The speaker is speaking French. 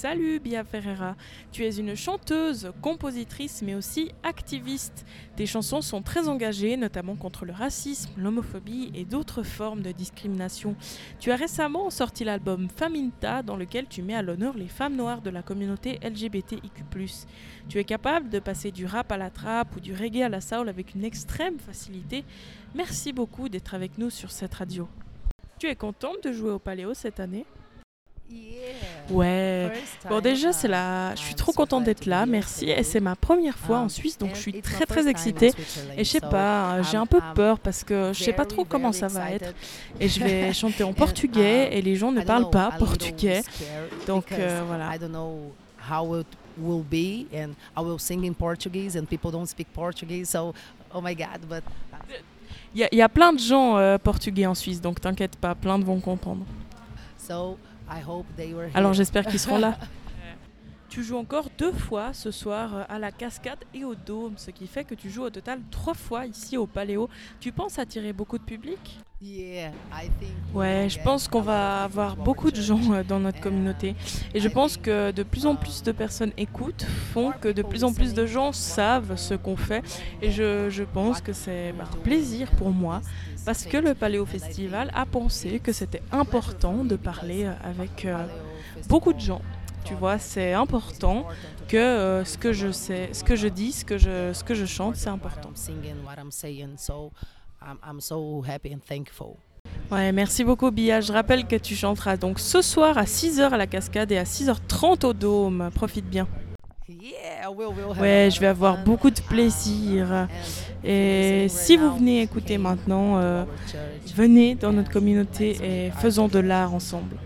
Salut Bia Ferreira, tu es une chanteuse, compositrice mais aussi activiste. Tes chansons sont très engagées, notamment contre le racisme, l'homophobie et d'autres formes de discrimination. Tu as récemment sorti l'album Faminta dans lequel tu mets à l'honneur les femmes noires de la communauté LGBTIQ. Tu es capable de passer du rap à la trappe ou du reggae à la soul avec une extrême facilité. Merci beaucoup d'être avec nous sur cette radio. Tu es contente de jouer au Paléo cette année? Ouais. Bon déjà c'est là, je suis trop contente d'être là, merci. Et c'est ma première fois en Suisse, donc je suis très très excitée. Et je sais pas, j'ai un peu peur parce que je sais pas trop comment ça va être. Et je vais chanter en portugais et les gens ne parlent pas portugais, donc euh, voilà. will be and I will sing in Portuguese and people don't speak Portuguese so oh my god but il y, y, a plein de gens euh, portugais en Suisse donc t'inquiète pas plein de vont comprendre so alors j'espère qu'ils seront là. tu joues encore deux fois ce soir euh, à la cascade et au dôme, ce qui fait que tu joues au total trois fois ici au Paléo. Tu penses attirer beaucoup de public? Ouais, je pense qu'on va avoir beaucoup de gens euh, dans notre communauté. Et je pense que de plus en plus de personnes écoutent, font que de plus en plus de gens savent ce qu'on fait. Et je, je pense que c'est un plaisir pour moi parce que le Paléo Festival a pensé que c'était important de parler euh, avec euh, beaucoup de gens. Tu vois, c'est important que ce que je sais, ce que je dis, ce que je, ce que je chante, c'est important. Ouais, merci beaucoup Bia. Je rappelle que tu chanteras donc ce soir à 6h à la cascade et à 6h30 au dôme. Profite bien. Ouais, je vais avoir beaucoup de plaisir. Et si vous venez écouter maintenant, euh, venez dans notre communauté et faisons de l'art ensemble.